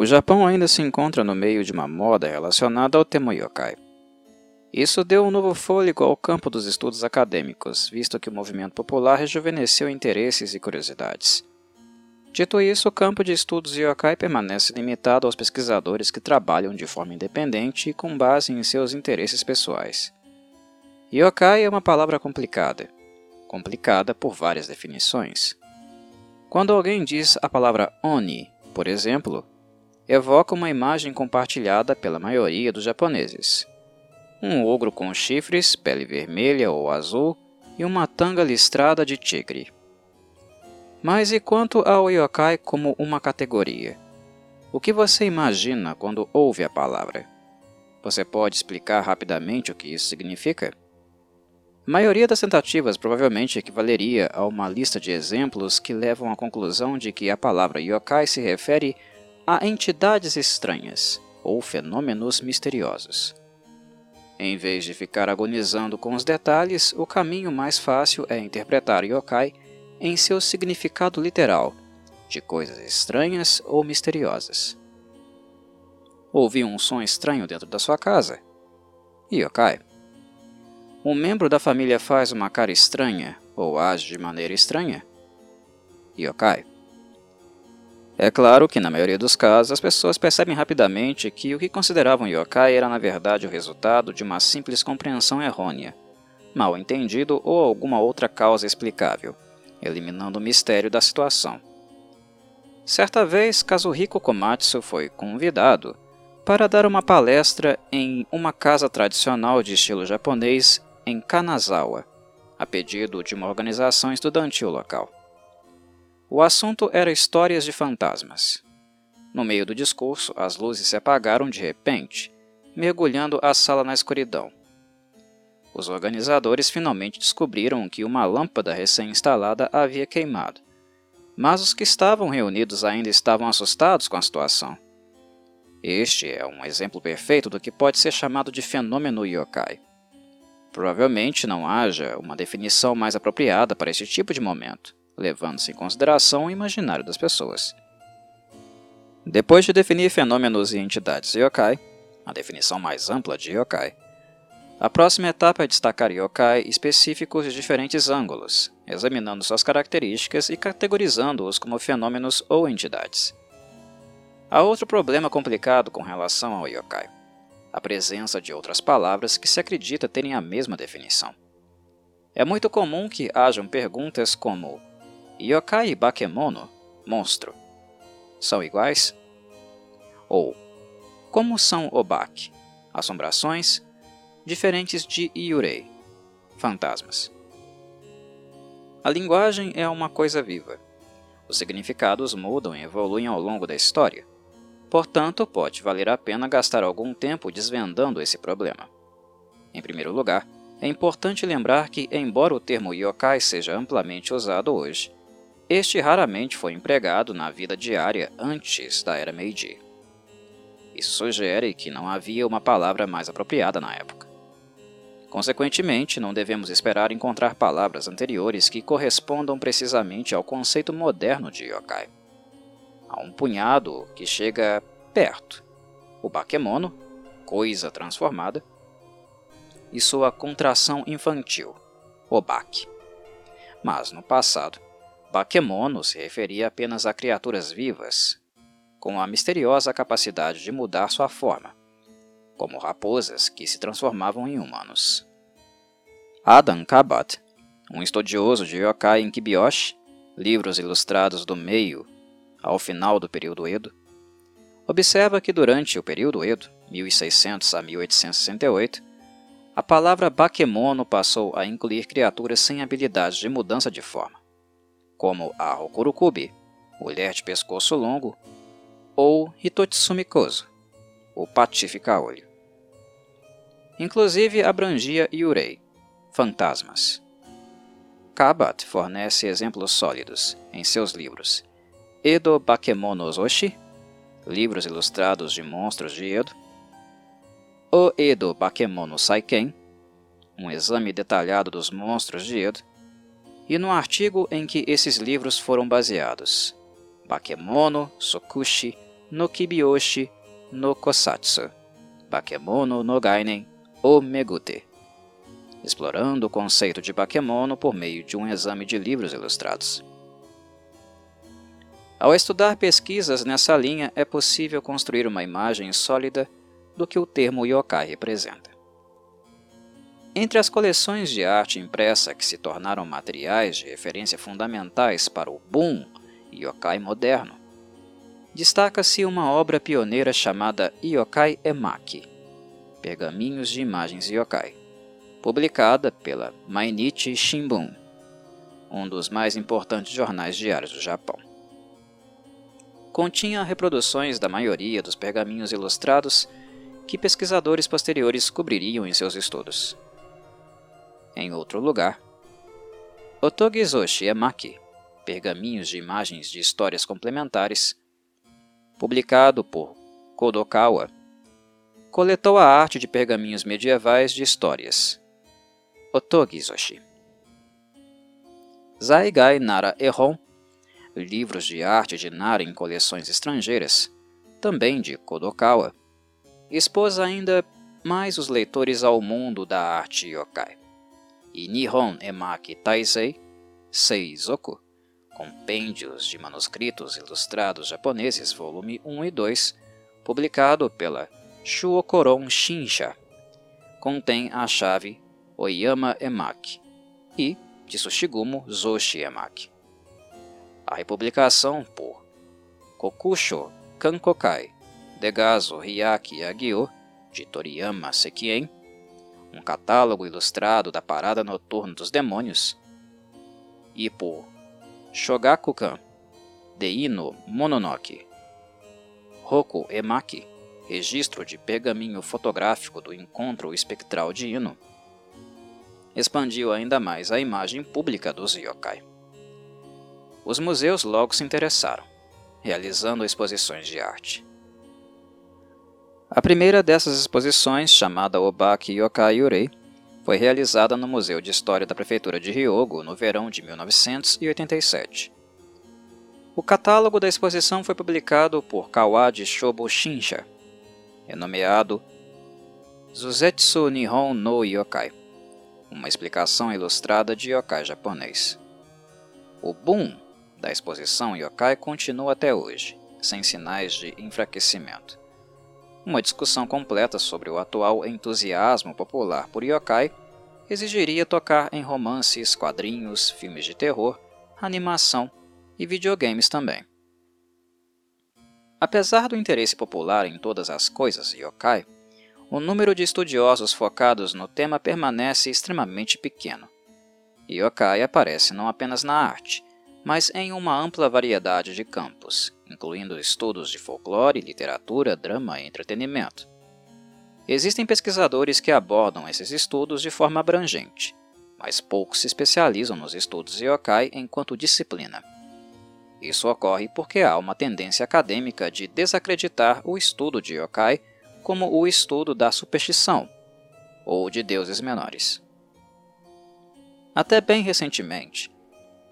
O Japão ainda se encontra no meio de uma moda relacionada ao tema yokai. Isso deu um novo fôlego ao campo dos estudos acadêmicos, visto que o movimento popular rejuvenesceu interesses e curiosidades. Dito isso, o campo de estudos yokai permanece limitado aos pesquisadores que trabalham de forma independente e com base em seus interesses pessoais. Yokai é uma palavra complicada, complicada por várias definições. Quando alguém diz a palavra Oni, por exemplo, evoca uma imagem compartilhada pela maioria dos japoneses. Um ogro com chifres, pele vermelha ou azul e uma tanga listrada de tigre. Mas e quanto ao yokai como uma categoria? O que você imagina quando ouve a palavra? Você pode explicar rapidamente o que isso significa? A maioria das tentativas provavelmente equivaleria a uma lista de exemplos que levam à conclusão de que a palavra yokai se refere a entidades estranhas ou fenômenos misteriosos. Em vez de ficar agonizando com os detalhes, o caminho mais fácil é interpretar yokai em seu significado literal, de coisas estranhas ou misteriosas. Ouvi um som estranho dentro da sua casa? Yokai. Um membro da família faz uma cara estranha ou age de maneira estranha? Yokai. É claro que, na maioria dos casos, as pessoas percebem rapidamente que o que consideravam yokai era na verdade o resultado de uma simples compreensão errônea, mal entendido ou alguma outra causa explicável, eliminando o mistério da situação. Certa vez, Kazuhiko Komatsu foi convidado para dar uma palestra em uma casa tradicional de estilo japonês em Kanazawa, a pedido de uma organização estudantil local. O assunto era histórias de fantasmas. No meio do discurso, as luzes se apagaram de repente, mergulhando a sala na escuridão. Os organizadores finalmente descobriram que uma lâmpada recém-instalada havia queimado, mas os que estavam reunidos ainda estavam assustados com a situação. Este é um exemplo perfeito do que pode ser chamado de fenômeno yokai. Provavelmente não haja uma definição mais apropriada para este tipo de momento, levando-se em consideração o imaginário das pessoas. Depois de definir fenômenos e entidades yokai, a definição mais ampla de yokai, a próxima etapa é destacar yokai específicos de diferentes ângulos, examinando suas características e categorizando-os como fenômenos ou entidades. Há outro problema complicado com relação ao yokai a presença de outras palavras que se acredita terem a mesma definição. É muito comum que hajam perguntas como Yokai e Bakemono, monstro, são iguais? Ou como são Obak, assombrações, diferentes de Yurei, fantasmas? A linguagem é uma coisa viva. Os significados mudam e evoluem ao longo da história. Portanto, pode valer a pena gastar algum tempo desvendando esse problema. Em primeiro lugar, é importante lembrar que, embora o termo yokai seja amplamente usado hoje, este raramente foi empregado na vida diária antes da era Meiji. Isso sugere que não havia uma palavra mais apropriada na época. Consequentemente, não devemos esperar encontrar palavras anteriores que correspondam precisamente ao conceito moderno de yokai a um punhado que chega perto. O bakemono, coisa transformada, e sua contração infantil, o bake. Mas no passado, bakemono se referia apenas a criaturas vivas, com a misteriosa capacidade de mudar sua forma, como raposas que se transformavam em humanos. Adam Kabat, um estudioso de yokai em Kibiyoshi, livros ilustrados do meio ao final do período Edo, observa que durante o período Edo, 1600 a 1868, a palavra bakemono passou a incluir criaturas sem habilidades de mudança de forma, como a Hokurukubi, mulher de pescoço longo, ou Hitotsumi Kozo, o patifica-olho. Inclusive abrangia Yurei, fantasmas. Kabat fornece exemplos sólidos em seus livros Edo Bakemono Oshi, livros ilustrados de monstros de Edo, O Edo Bakemono Saiken, um exame detalhado dos monstros de Edo, e no artigo em que esses livros foram baseados, Bakemono Sokushi no Kibyoshi no Kosatsu, Bakemono no Gainen ou Megute, explorando o conceito de Bakemono por meio de um exame de livros ilustrados. Ao estudar pesquisas nessa linha, é possível construir uma imagem sólida do que o termo yokai representa. Entre as coleções de arte impressa que se tornaram materiais de referência fundamentais para o boom yokai moderno, destaca-se uma obra pioneira chamada Yokai Emaki, Pergaminhos de Imagens Yokai, publicada pela Mainichi Shimbun, um dos mais importantes jornais diários do Japão. Continha reproduções da maioria dos pergaminhos ilustrados que pesquisadores posteriores cobririam em seus estudos. Em outro lugar, Otogizoshi Emaki, Pergaminhos de Imagens de Histórias Complementares, publicado por Kodokawa, coletou a arte de pergaminhos medievais de histórias. Otogizoshi. Zaigai Nara Ehon, livros de arte de Nara em coleções estrangeiras, também de Kodokawa, expôs ainda mais os leitores ao mundo da arte yokai. E Nihon Emaki Taisei, Seizoku, Compêndios de Manuscritos Ilustrados Japoneses, volume 1 e 2, publicado pela Shuokoron Shinsha, contém a chave Oyama Emaki e de Zoshi Emaki. A republicação por Kokusho Kankokai, Degazo Hyaki Yagyo, de Toriyama Sekien, um catálogo ilustrado da Parada Noturna dos Demônios, e por Shogakukan, Deino Mononoke, Roku Emaki, registro de pergaminho fotográfico do encontro espectral de Ino, expandiu ainda mais a imagem pública dos yokai. Os museus logo se interessaram, realizando exposições de arte. A primeira dessas exposições, chamada Obaki Yokai Yurei, foi realizada no Museu de História da Prefeitura de Ryogo no verão de 1987. O catálogo da exposição foi publicado por Kawadi Shobo Shinsha, renomeado Zuzetsu Nihon no Yokai, uma explicação ilustrada de yokai japonês. O boom da exposição yokai continua até hoje, sem sinais de enfraquecimento. Uma discussão completa sobre o atual entusiasmo popular por yokai exigiria tocar em romances, quadrinhos, filmes de terror, animação e videogames também. Apesar do interesse popular em todas as coisas yokai, o número de estudiosos focados no tema permanece extremamente pequeno. Yokai aparece não apenas na arte, mas em uma ampla variedade de campos, incluindo estudos de folclore, literatura, drama e entretenimento. Existem pesquisadores que abordam esses estudos de forma abrangente, mas poucos se especializam nos estudos yokai enquanto disciplina. Isso ocorre porque há uma tendência acadêmica de desacreditar o estudo de yokai como o estudo da superstição ou de deuses menores. Até bem recentemente,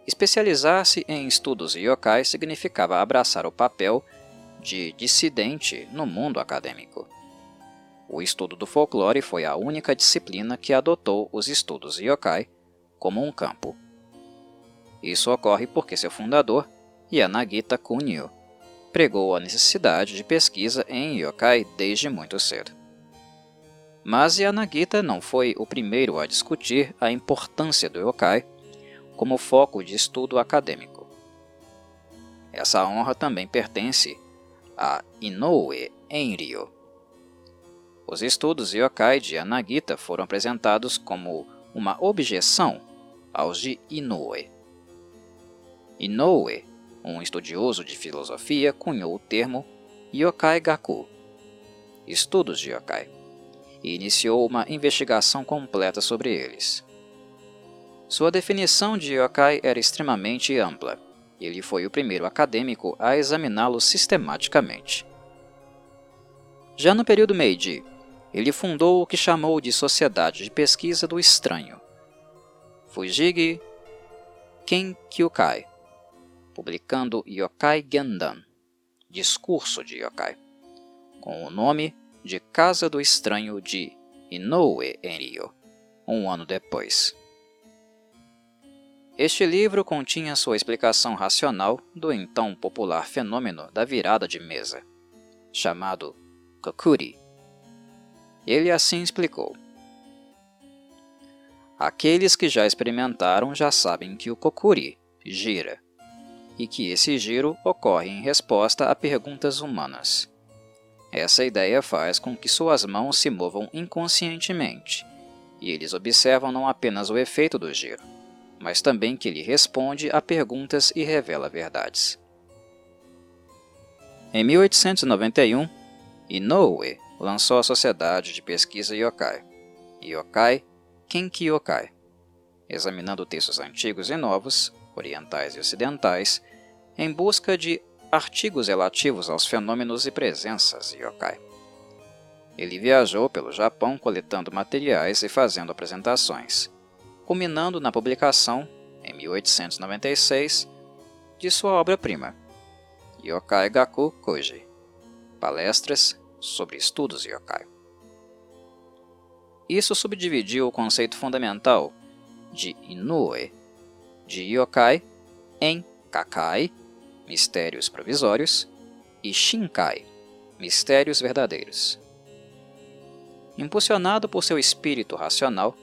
Especializar-se em estudos yokai significava abraçar o papel de dissidente no mundo acadêmico. O estudo do folclore foi a única disciplina que adotou os estudos yokai como um campo. Isso ocorre porque seu fundador, Yanagita Kunio, pregou a necessidade de pesquisa em yokai desde muito cedo. Mas Yanagita não foi o primeiro a discutir a importância do yokai como foco de estudo acadêmico. Essa honra também pertence a Inoue Enryo. Os estudos yokai de Anagita foram apresentados como uma objeção aos de Inoue. Inoue, um estudioso de filosofia, cunhou o termo Yokai Gaku, estudos de yokai, e iniciou uma investigação completa sobre eles. Sua definição de yokai era extremamente ampla. Ele foi o primeiro acadêmico a examiná-lo sistematicamente. Já no período Meiji, ele fundou o que chamou de Sociedade de Pesquisa do Estranho, Fujigi Kenkyukai, publicando Yokai Gendan, Discurso de Yokai, com o nome de Casa do Estranho de Inoue Enryo, um ano depois. Este livro continha sua explicação racional do então popular fenômeno da virada de mesa, chamado Kokuri. Ele assim explicou. Aqueles que já experimentaram já sabem que o Kokuri gira, e que esse giro ocorre em resposta a perguntas humanas. Essa ideia faz com que suas mãos se movam inconscientemente, e eles observam não apenas o efeito do giro, mas também que ele responde a perguntas e revela verdades. Em 1891, Inoue lançou a Sociedade de Pesquisa Yokai, Yokai Kenki Yokai, examinando textos antigos e novos, orientais e ocidentais, em busca de artigos relativos aos fenômenos e presenças yokai. Ele viajou pelo Japão coletando materiais e fazendo apresentações, culminando na publicação, em 1896, de sua obra-prima, Yokai Gaku Koji Palestras sobre Estudos Yokai. Isso subdividiu o conceito fundamental de Inoue, de Yokai, em Kakai, mistérios provisórios, e Shinkai, mistérios verdadeiros. Impulsionado por seu espírito racional,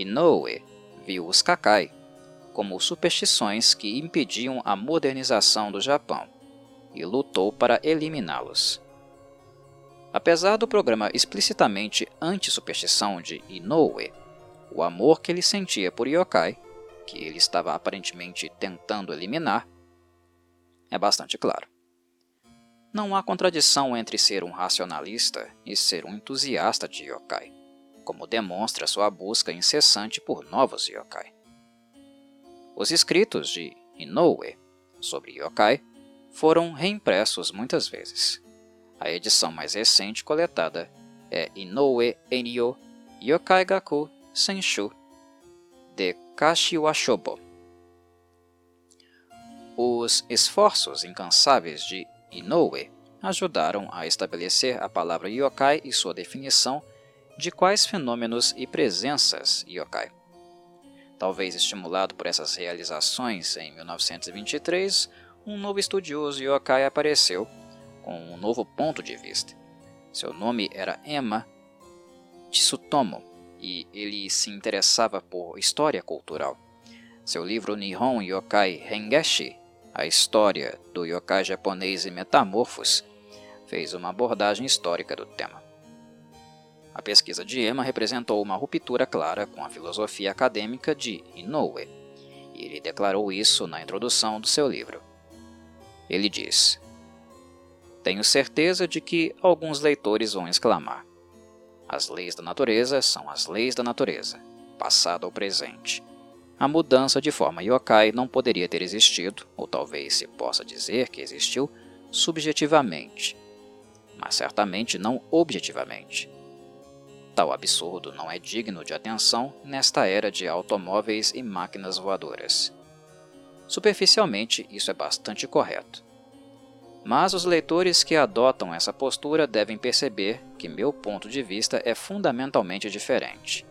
Inoue viu os Kakai como superstições que impediam a modernização do Japão e lutou para eliminá-los. Apesar do programa explicitamente anti-superstição de Inoue, o amor que ele sentia por yokai, que ele estava aparentemente tentando eliminar, é bastante claro. Não há contradição entre ser um racionalista e ser um entusiasta de yokai como demonstra sua busca incessante por novos yokai. Os escritos de Inoue sobre yokai foram reimpressos muitas vezes. A edição mais recente coletada é Inoue Enyo Yokai Gaku Senshu de Kashiwashobo. Os esforços incansáveis de Inoue ajudaram a estabelecer a palavra yokai e sua definição de quais fenômenos e presenças yokai. Talvez estimulado por essas realizações, em 1923, um novo estudioso yokai apareceu com um novo ponto de vista. Seu nome era Emma Tsutomo e ele se interessava por história cultural. Seu livro Nihon Yokai Hengeshi, a história do yokai japonês e metamorfos, fez uma abordagem histórica do tema. A pesquisa de Emma representou uma ruptura clara com a filosofia acadêmica de Inoue, e ele declarou isso na introdução do seu livro. Ele diz: Tenho certeza de que alguns leitores vão exclamar: As leis da natureza são as leis da natureza, passado ou presente. A mudança de forma yokai não poderia ter existido, ou talvez se possa dizer que existiu, subjetivamente, mas certamente não objetivamente Tal absurdo não é digno de atenção nesta era de automóveis e máquinas voadoras. Superficialmente, isso é bastante correto. Mas os leitores que adotam essa postura devem perceber que meu ponto de vista é fundamentalmente diferente.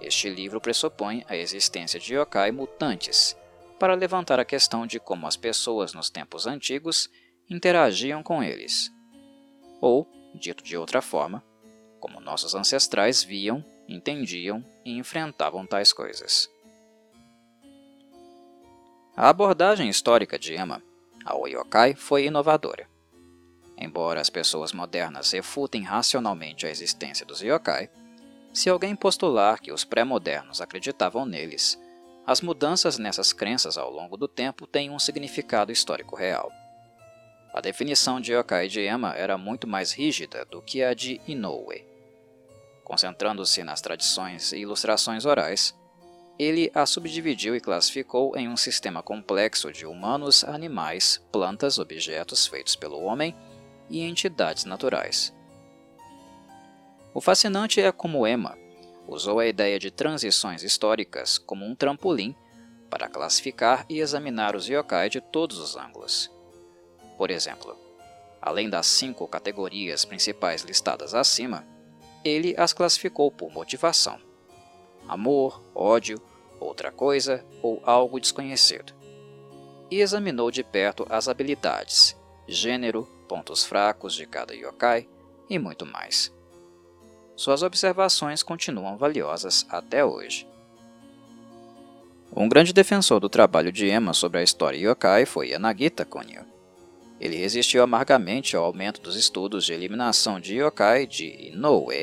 Este livro pressupõe a existência de yokai mutantes, para levantar a questão de como as pessoas nos tempos antigos interagiam com eles. Ou, dito de outra forma, como nossos ancestrais viam, entendiam e enfrentavam tais coisas. A abordagem histórica de Emma ao yokai foi inovadora. Embora as pessoas modernas refutem racionalmente a existência dos yokai, se alguém postular que os pré-modernos acreditavam neles, as mudanças nessas crenças ao longo do tempo têm um significado histórico real. A definição de yokai de Emma era muito mais rígida do que a de Inoue. Concentrando-se nas tradições e ilustrações orais, ele a subdividiu e classificou em um sistema complexo de humanos, animais, plantas, objetos feitos pelo homem e entidades naturais. O fascinante é como Emma usou a ideia de transições históricas como um trampolim para classificar e examinar os yokai de todos os ângulos. Por exemplo, Além das cinco categorias principais listadas acima, ele as classificou por motivação: amor, ódio, outra coisa ou algo desconhecido. E examinou de perto as habilidades, gênero, pontos fracos de cada yokai e muito mais. Suas observações continuam valiosas até hoje. Um grande defensor do trabalho de Emma sobre a história yokai foi Yanagita Konyo. Ele resistiu amargamente ao aumento dos estudos de eliminação de yokai de Inoue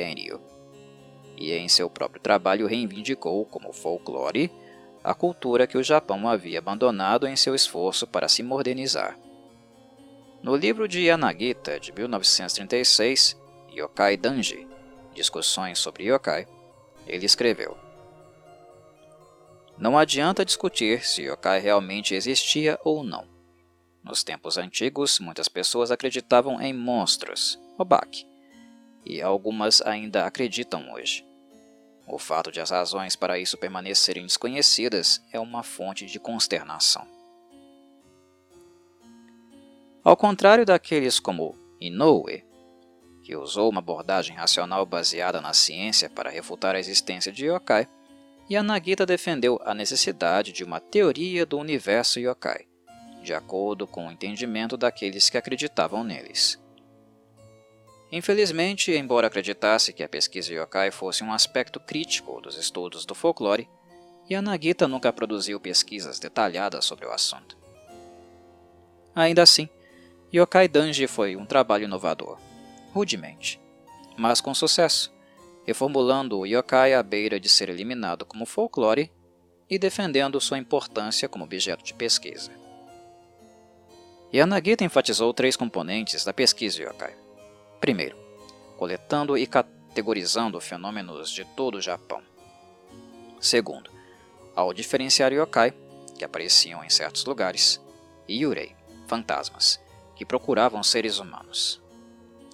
e em seu próprio trabalho reivindicou como folclore a cultura que o Japão havia abandonado em seu esforço para se modernizar. No livro de Yanagita, de 1936, Yokai Danji, Discussões sobre Yokai, ele escreveu Não adianta discutir se yokai realmente existia ou não. Nos tempos antigos, muitas pessoas acreditavam em monstros, obak, e algumas ainda acreditam hoje. O fato de as razões para isso permanecerem desconhecidas é uma fonte de consternação. Ao contrário daqueles como Inoue, que usou uma abordagem racional baseada na ciência para refutar a existência de yokai, Yanagita defendeu a necessidade de uma teoria do universo yokai, de acordo com o entendimento daqueles que acreditavam neles. Infelizmente, embora acreditasse que a pesquisa yokai fosse um aspecto crítico dos estudos do folclore, Yanagita nunca produziu pesquisas detalhadas sobre o assunto. Ainda assim, Yokai Danji foi um trabalho inovador, rudemente, mas com sucesso, reformulando o yokai à beira de ser eliminado como folclore e defendendo sua importância como objeto de pesquisa. Yanagita enfatizou três componentes da pesquisa yokai. Primeiro, coletando e categorizando fenômenos de todo o Japão. Segundo, ao diferenciar yokai, que apareciam em certos lugares, e yurei, fantasmas, que procuravam seres humanos.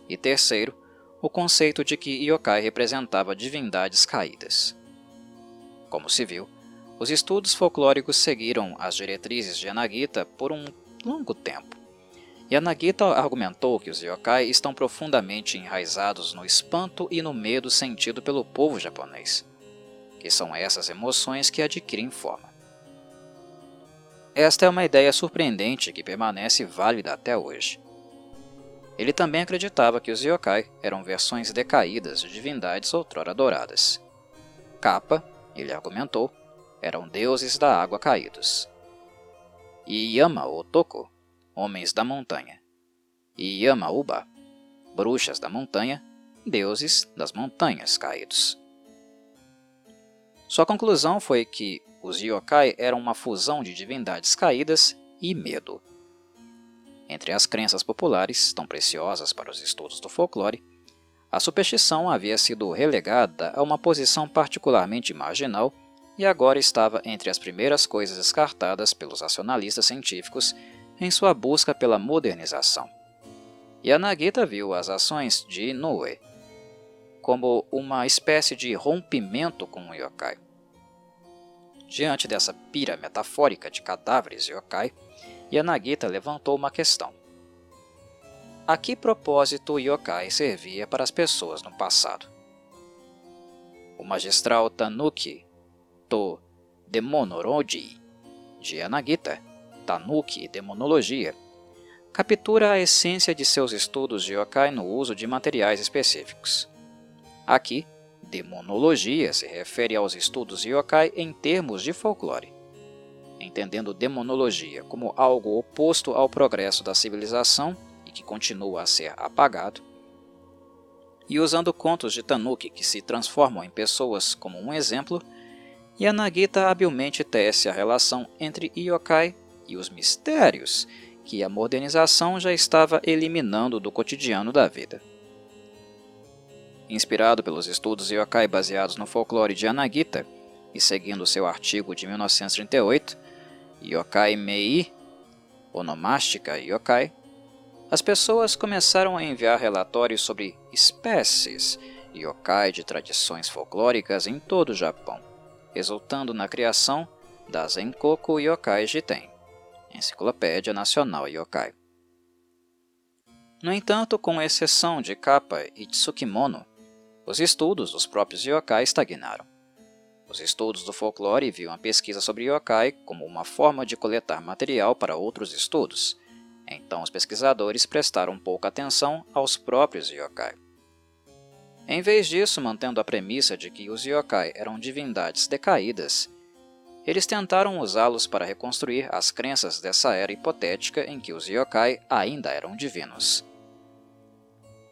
E terceiro, o conceito de que yokai representava divindades caídas. Como se viu, os estudos folclóricos seguiram as diretrizes de Anagita por um longo tempo, Yanagita argumentou que os yokai estão profundamente enraizados no espanto e no medo sentido pelo povo japonês, que são essas emoções que adquirem forma. Esta é uma ideia surpreendente que permanece válida até hoje. Ele também acreditava que os yokai eram versões decaídas de divindades outrora adoradas. Kappa, ele argumentou, eram deuses da água caídos. E Yama Otoko homens da montanha, e Yamauba, bruxas da montanha, deuses das montanhas caídos. Sua conclusão foi que os yokai eram uma fusão de divindades caídas e medo. Entre as crenças populares, tão preciosas para os estudos do folclore, a superstição havia sido relegada a uma posição particularmente marginal e agora estava entre as primeiras coisas descartadas pelos racionalistas científicos em sua busca pela modernização. Yanagita viu as ações de Inoue como uma espécie de rompimento com o yokai. Diante dessa pira metafórica de cadáveres yokai, Yanagita levantou uma questão. A que propósito o yokai servia para as pessoas no passado? O magistral Tanuki to Demonoroji de Yanagita Tanuki Demonologia, captura a essência de seus estudos de yokai no uso de materiais específicos. Aqui, demonologia se refere aos estudos de yokai em termos de folclore, entendendo demonologia como algo oposto ao progresso da civilização e que continua a ser apagado, e usando contos de Tanuki que se transformam em pessoas como um exemplo, Yanagita habilmente tece a relação entre yokai e os mistérios que a modernização já estava eliminando do cotidiano da vida. Inspirado pelos estudos yokai baseados no folclore de Anagita e seguindo seu artigo de 1938, Yokai Mei, Onomástica Yokai, as pessoas começaram a enviar relatórios sobre espécies yokai de tradições folclóricas em todo o Japão, resultando na criação das Enkoku Yokai Jiten. Enciclopédia Nacional Yokai. No entanto, com exceção de Kappa e Tsukimono, os estudos dos próprios yokai estagnaram. Os estudos do folclore viam a pesquisa sobre yokai como uma forma de coletar material para outros estudos, então os pesquisadores prestaram pouca atenção aos próprios yokai. Em vez disso, mantendo a premissa de que os yokai eram divindades decaídas, eles tentaram usá-los para reconstruir as crenças dessa era hipotética em que os yokai ainda eram divinos.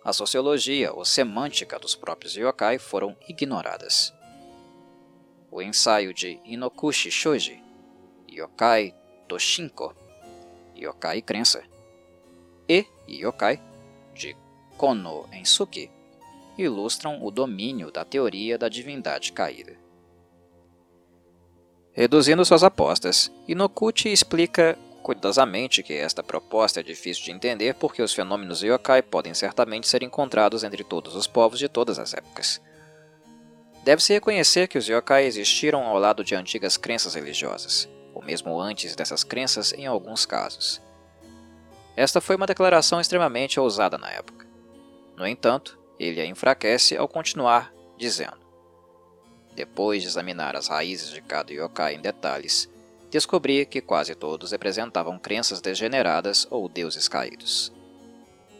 A sociologia ou semântica dos próprios yokai foram ignoradas. O ensaio de Inokushi Shoji, Yokai Toshinko, Yokai Crença, e Yokai, de Kono Ensuki, ilustram o domínio da teoria da divindade caída. Reduzindo suas apostas, Inokuchi explica cuidadosamente que esta proposta é difícil de entender porque os fenômenos yokai podem certamente ser encontrados entre todos os povos de todas as épocas. Deve-se reconhecer que os yokai existiram ao lado de antigas crenças religiosas, ou mesmo antes dessas crenças em alguns casos. Esta foi uma declaração extremamente ousada na época. No entanto, ele a enfraquece ao continuar dizendo: Depois de examinar as raízes de cada yokai em detalhes, descobri que quase todos representavam crenças degeneradas ou deuses caídos.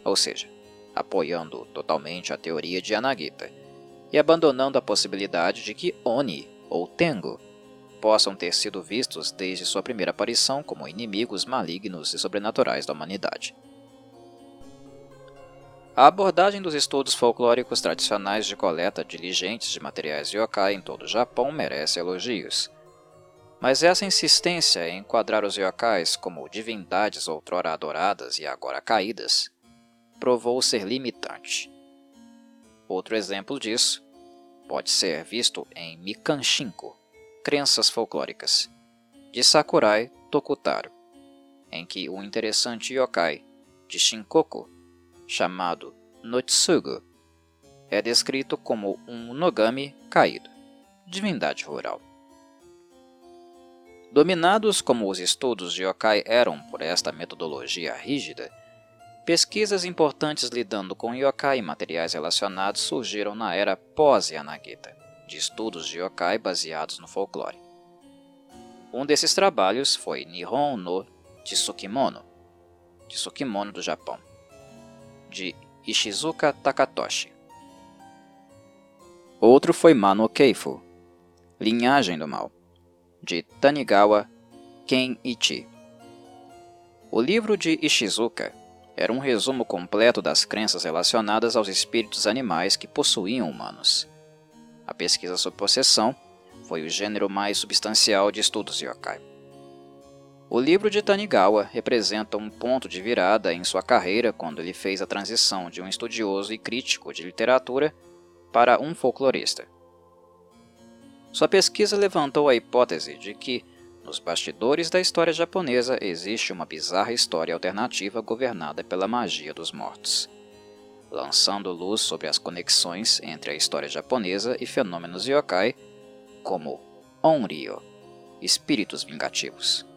Ou seja, apoiando totalmente a teoria de Anagita e abandonando a possibilidade de que Oni ou Tengo possam ter sido vistos desde sua primeira aparição como inimigos malignos e sobrenaturais da humanidade. A abordagem dos estudos folclóricos tradicionais de coleta diligentes de materiais yokai em todo o Japão merece elogios. Mas essa insistência em enquadrar os yokais como divindades outrora adoradas e agora caídas provou ser limitante. Outro exemplo disso pode ser visto em Mikanshinko, Crenças Folclóricas, de Sakurai Tokutaro, em que o interessante yokai de Shinkoku chamado Notsugu, é descrito como um Nogami caído, divindade rural. Dominados como os estudos de yokai eram por esta metodologia rígida, pesquisas importantes lidando com yokai e materiais relacionados surgiram na era pós-Yanagita, de estudos de yokai baseados no folclore. Um desses trabalhos foi Nihon no Tsukimono, Tsukimono do Japão, de Ishizuka Takatoshi. Outro foi Mano Keifu, Linhagem do Mal, de Tanigawa Kenichi. O livro de Ishizuka era um resumo completo das crenças relacionadas aos espíritos animais que possuíam humanos. A pesquisa sobre possessão foi o gênero mais substancial de estudos yokai. O livro de Tanigawa representa um ponto de virada em sua carreira quando ele fez a transição de um estudioso e crítico de literatura para um folclorista. Sua pesquisa levantou a hipótese de que, nos bastidores da história japonesa, existe uma bizarra história alternativa governada pela magia dos mortos, lançando luz sobre as conexões entre a história japonesa e fenômenos yokai, como Onryo, espíritos vingativos.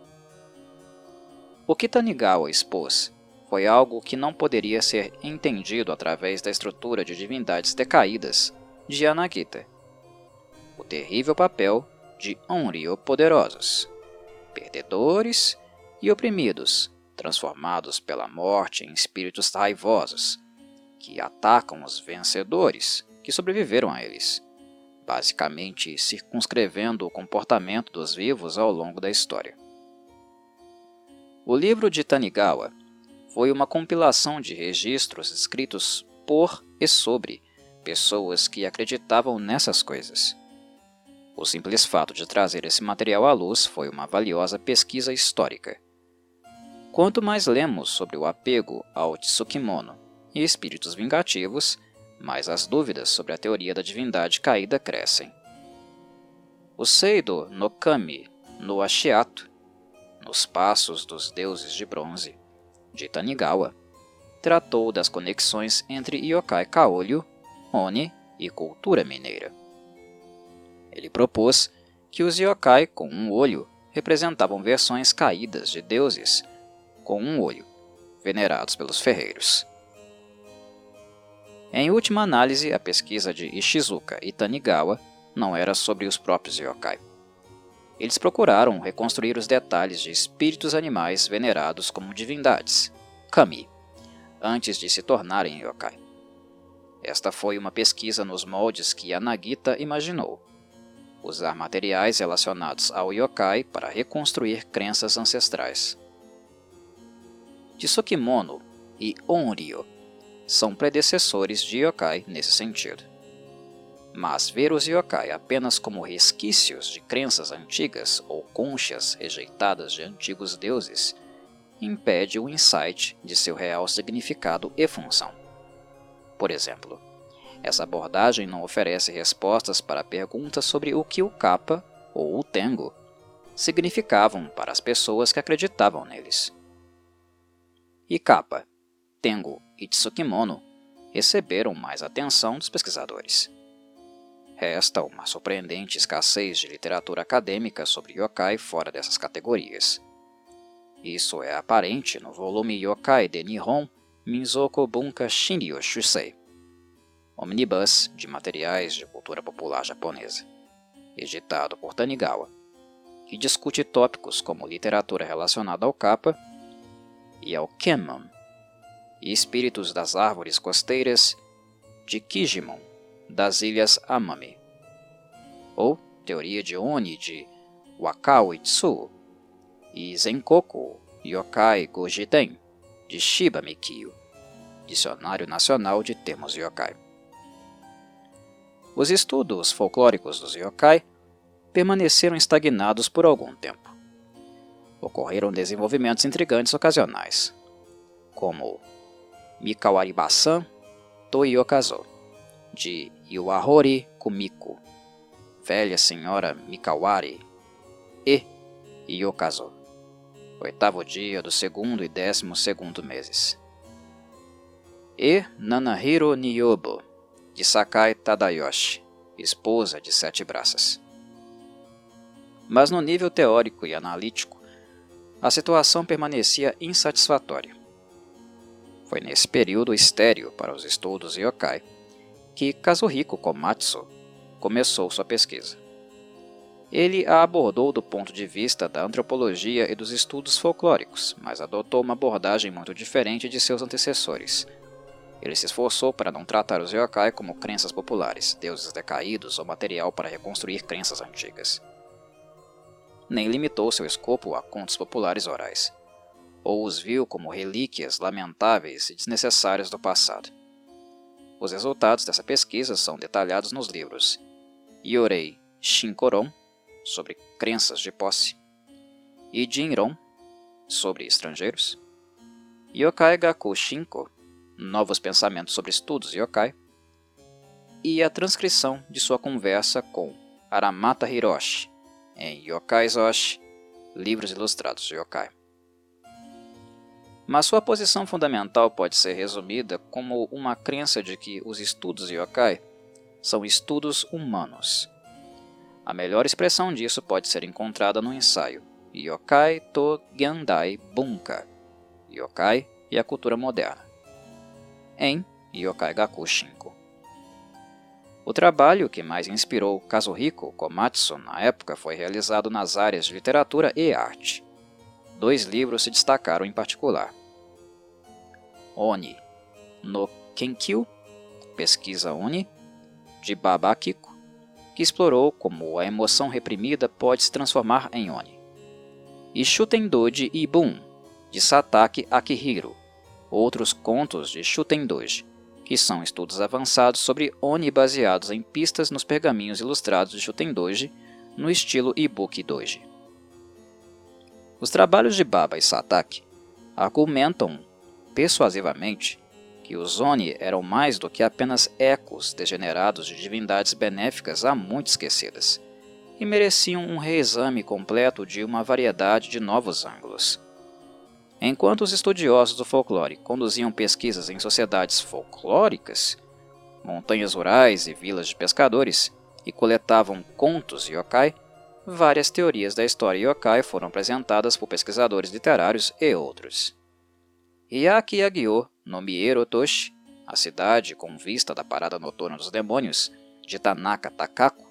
O que Tanigawa expôs foi algo que não poderia ser entendido através da estrutura de divindades decaídas de Anagita. O terrível papel de Onryo poderosos, perdedores e oprimidos, transformados pela morte em espíritos raivosos, que atacam os vencedores que sobreviveram a eles, basicamente circunscrevendo o comportamento dos vivos ao longo da história. O livro de Tanigawa foi uma compilação de registros escritos por e sobre pessoas que acreditavam nessas coisas. O simples fato de trazer esse material à luz foi uma valiosa pesquisa histórica. Quanto mais lemos sobre o apego ao Tsukimono e espíritos vingativos, mais as dúvidas sobre a teoria da divindade caída crescem. O Seido no Kami no Ashiato nos Passos dos Deuses de Bronze, de Tanigawa, tratou das conexões entre yokai kaolyo, oni e cultura mineira. Ele propôs que os yokai com um olho representavam versões caídas de deuses com um olho, venerados pelos ferreiros. Em última análise, a pesquisa de Ishizuka e Tanigawa não era sobre os próprios yokai. Eles procuraram reconstruir os detalhes de espíritos animais venerados como divindades, kami, antes de se tornarem yokai. Esta foi uma pesquisa nos moldes que Yanagita imaginou. Usar materiais relacionados ao yokai para reconstruir crenças ancestrais. Tsukimono e Onryo são predecessores de yokai nesse sentido. Mas ver os yokai apenas como resquícios de crenças antigas ou conchas rejeitadas de antigos deuses impede o insight de seu real significado e função. Por exemplo, essa abordagem não oferece respostas para perguntas sobre o que o Kappa ou o Tengo significavam para as pessoas que acreditavam neles. E Kappa, Tengo e Tsukimono receberam mais atenção dos pesquisadores. Resta uma surpreendente escassez de literatura acadêmica sobre yokai fora dessas categorias. Isso é aparente no volume Yokai de Nihon Minzoku Bunka Shinryo Shusei, omnibus de materiais de cultura popular japonesa, editado por Tanigawa, que discute tópicos como literatura relacionada ao kappa e ao Kenmon, e espíritos das árvores costeiras de Kijimon, das ilhas Amami, ou teoria de Oni de Wakao Itsu, e Zenkoku Yokai Gojiden, de Shiba Mikio, Dicionário Nacional de Termos Yokai. Os estudos folclóricos dos yokai permaneceram estagnados por algum tempo. Ocorreram desenvolvimentos intrigantes ocasionais, como Mikawari-basan Toyokazo, de Iwahori Kumiko, Velha Senhora Mikawari, e Yokazo, oitavo dia do segundo e décimo segundo meses. E Nanahiro Niyobo, de Sakai Tadayoshi, esposa de Sete Braças. Mas no nível teórico e analítico, a situação permanecia insatisfatória. Foi nesse período estéreo para os estudos yokai que Kazuhiko Komatsu começou sua pesquisa. Ele a abordou do ponto de vista da antropologia e dos estudos folclóricos, mas adotou uma abordagem muito diferente de seus antecessores. Ele se esforçou para não tratar os yokai como crenças populares, deuses decaídos ou material para reconstruir crenças antigas. Nem limitou seu escopo a contos populares orais ou os viu como relíquias lamentáveis e desnecessárias do passado. Os resultados dessa pesquisa são detalhados nos livros. Yorei Shinkoron, sobre crenças de posse, e Jinron, sobre estrangeiros, Yokai Gaku Shinko, Novos Pensamentos sobre Estudos Yokai, e a transcrição de sua conversa com Aramata Hiroshi, em Yokai Zoshi, Livros Ilustrados de Yokai mas sua posição fundamental pode ser resumida como uma crença de que os estudos yokai são estudos humanos. A melhor expressão disso pode ser encontrada no ensaio Yokai to Gendai Bunka, Yokai e a cultura moderna, em Yokai Gaku Shinko. O trabalho que mais inspirou Kazuhiko Komatsu na época foi realizado nas áreas de literatura e arte. Dois livros se destacaram em particular. Oni no Kenkyu, pesquisa Oni, de Baba Akiko, que explorou como a emoção reprimida pode se transformar em Oni. E Shutendoji Ibun, de Satake Akihiro, outros contos de Shutendoji, que são estudos avançados sobre Oni baseados em pistas nos pergaminhos ilustrados de Shutendoji no estilo Ibuki Doji. Os trabalhos de Baba e Satake argumentam persuasivamente que os Oni eram mais do que apenas ecos degenerados de divindades benéficas há muito esquecidas, e mereciam um reexame completo de uma variedade de novos ângulos. Enquanto os estudiosos do folclore conduziam pesquisas em sociedades folclóricas, montanhas rurais e vilas de pescadores, e coletavam contos yokai, várias teorias da história yokai foram apresentadas por pesquisadores literários e outros. Hyaki Yagyo no Miero Toshi a cidade com vista da parada noturna dos demônios, de Tanaka Takako,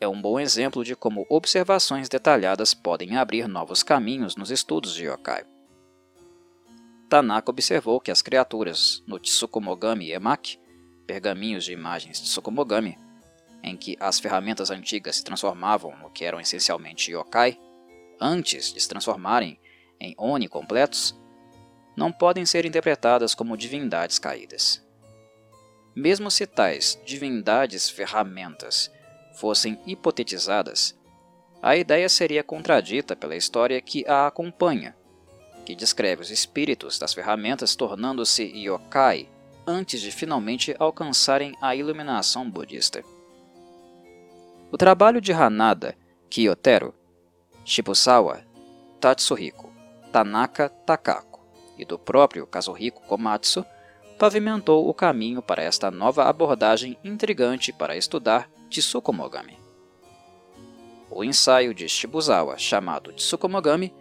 é um bom exemplo de como observações detalhadas podem abrir novos caminhos nos estudos de yokai. Tanaka observou que as criaturas no Tsukumogami Emaki, pergaminhos de imagens de Tsukumogami, em que as ferramentas antigas se transformavam no que eram essencialmente yokai, antes de se transformarem em Oni completos, não podem ser interpretadas como divindades caídas. Mesmo se tais divindades ferramentas fossem hipotetizadas, a ideia seria contradita pela história que a acompanha, que descreve os espíritos das ferramentas tornando-se yokai antes de finalmente alcançarem a iluminação budista. O trabalho de Hanada Kiyotero, Shibusawa Tatsuhiko, Tanaka Takako e do próprio Kazuhiko Komatsu pavimentou o caminho para esta nova abordagem intrigante para estudar Tsukumogami. O ensaio de Shibusawa, chamado Tsukumogami,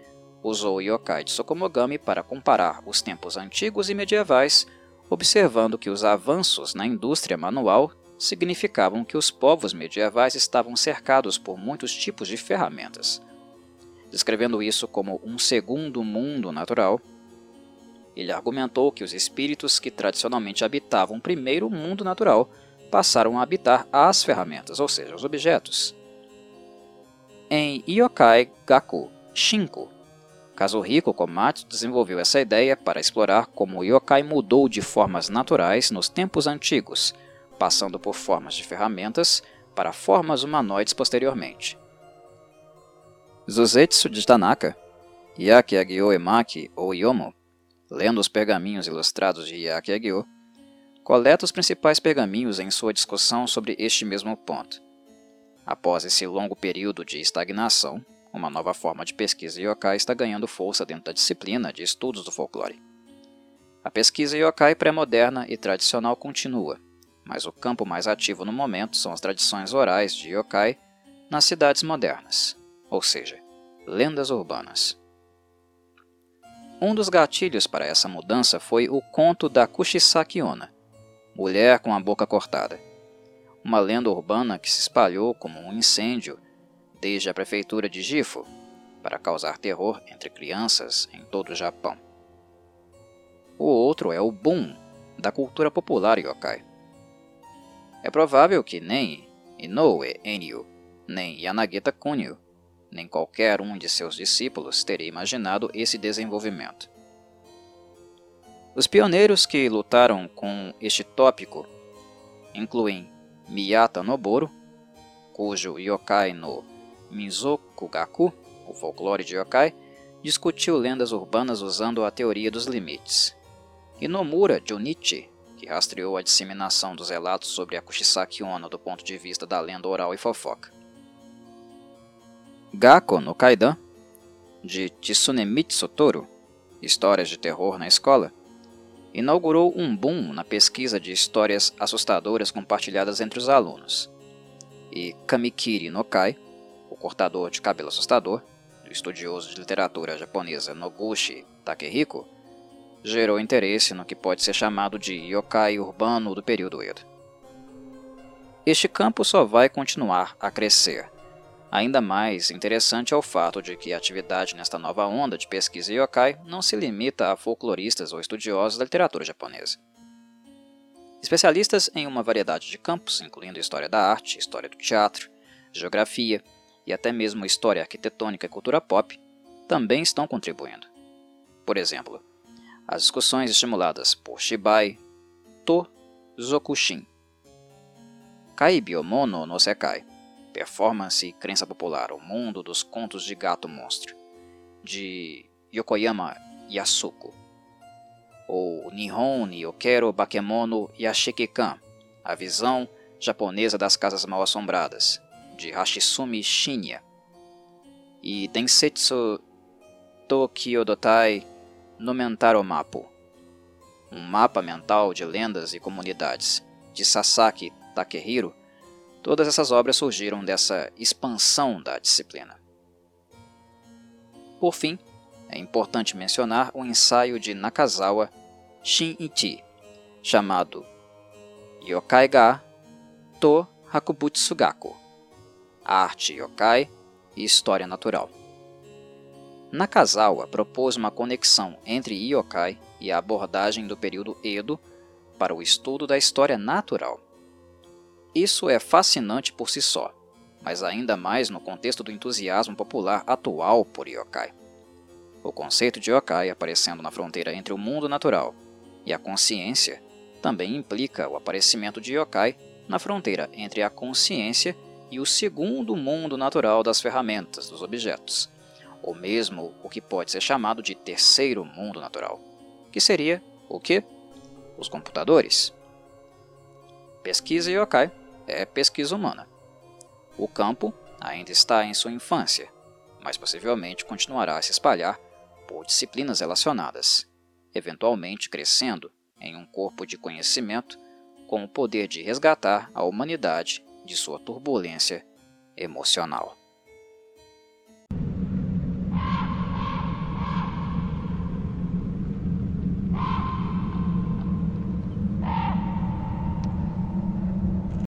usou o yokai Tsukumogami para comparar os tempos antigos e medievais, observando que os avanços na indústria manual significavam que os povos medievais estavam cercados por muitos tipos de ferramentas. Descrevendo isso como um segundo mundo natural, ele argumentou que os espíritos que tradicionalmente habitavam o primeiro mundo natural passaram a habitar as ferramentas, ou seja, os objetos. Em Yokai Gaku Shinku, Kazuhiko Komatsu desenvolveu essa ideia para explorar como o yokai mudou de formas naturais nos tempos antigos, passando por formas de ferramentas para formas humanoides posteriormente. Zuzetsu de Tanaka, Yaki Agyo Emaki ou Yomo, lendo os pergaminhos ilustrados de Agyo, coleta os principais pergaminhos em sua discussão sobre este mesmo ponto. Após esse longo período de estagnação, uma nova forma de pesquisa yokai está ganhando força dentro da disciplina de estudos do folclore. A pesquisa yokai pré-moderna e tradicional continua, mas o campo mais ativo no momento são as tradições orais de yokai nas cidades modernas, ou seja, lendas urbanas. Um dos gatilhos para essa mudança foi o conto da Kushisaki Onna, Mulher com a Boca Cortada. Uma lenda urbana que se espalhou como um incêndio desde a prefeitura de Gifu para causar terror entre crianças em todo o Japão. O outro é o boom da cultura popular yokai. É provável que nem Inoue Enyu, nem Yanagita Kunio, nem qualquer um de seus discípulos teria imaginado esse desenvolvimento. Os pioneiros que lutaram com este tópico incluem Miyata Noboru, cujo yokai no Mizoku Gaku, o folclore de yokai, discutiu lendas urbanas usando a teoria dos limites, e Nomura Junichi, que rastreou a disseminação dos relatos sobre a Kushisaki Onna do ponto de vista da lenda oral e fofoca. Gakko no Kaidan, de Tsunemitsu Toru, Histórias de Terror na Escola, inaugurou um boom na pesquisa de histórias assustadoras compartilhadas entre os alunos. E Kamikiri no Kai, o cortador de cabelo assustador, do estudioso de literatura japonesa Noguchi Takehiko, gerou interesse no que pode ser chamado de yokai urbano do período Edo. Este campo só vai continuar a crescer, Ainda mais interessante é o fato de que a atividade nesta nova onda de pesquisa yokai não se limita a folcloristas ou estudiosos da literatura japonesa. Especialistas em uma variedade de campos, incluindo história da arte, história do teatro, geografia e até mesmo história arquitetônica e cultura pop, também estão contribuindo. Por exemplo, as discussões estimuladas por Shibai To Zokushin, Kaibiomono no Sekai, Performance e Crença Popular, O Mundo dos Contos de Gato Monstro, de Yokoyama Yasuko. Ou Nihon ni Okero Bakemono Yashikikan, A Visão Japonesa das Casas Mal Assombradas, de Hashitsumi Shinya. E Densetsu Tokyodotai no Mentaro Mapo, um mapa mental de lendas e comunidades, de Sasaki Takehiro, Todas essas obras surgiram dessa expansão da disciplina. Por fim, é importante mencionar o ensaio de Nakazawa Shinichi, chamado Yokai ga to Hakubutsugaku, Arte Yokai e História Natural. Nakazawa propôs uma conexão entre yokai e a abordagem do período Edo para o estudo da história natural. Isso é fascinante por si só, mas ainda mais no contexto do entusiasmo popular atual por yokai. O conceito de yokai aparecendo na fronteira entre o mundo natural e a consciência também implica o aparecimento de yokai na fronteira entre a consciência e o segundo mundo natural das ferramentas, dos objetos, ou mesmo o que pode ser chamado de terceiro mundo natural, que seria o que? Os computadores. Pesquisa yokai é pesquisa humana. O campo ainda está em sua infância, mas possivelmente continuará a se espalhar por disciplinas relacionadas, eventualmente crescendo em um corpo de conhecimento com o poder de resgatar a humanidade de sua turbulência emocional.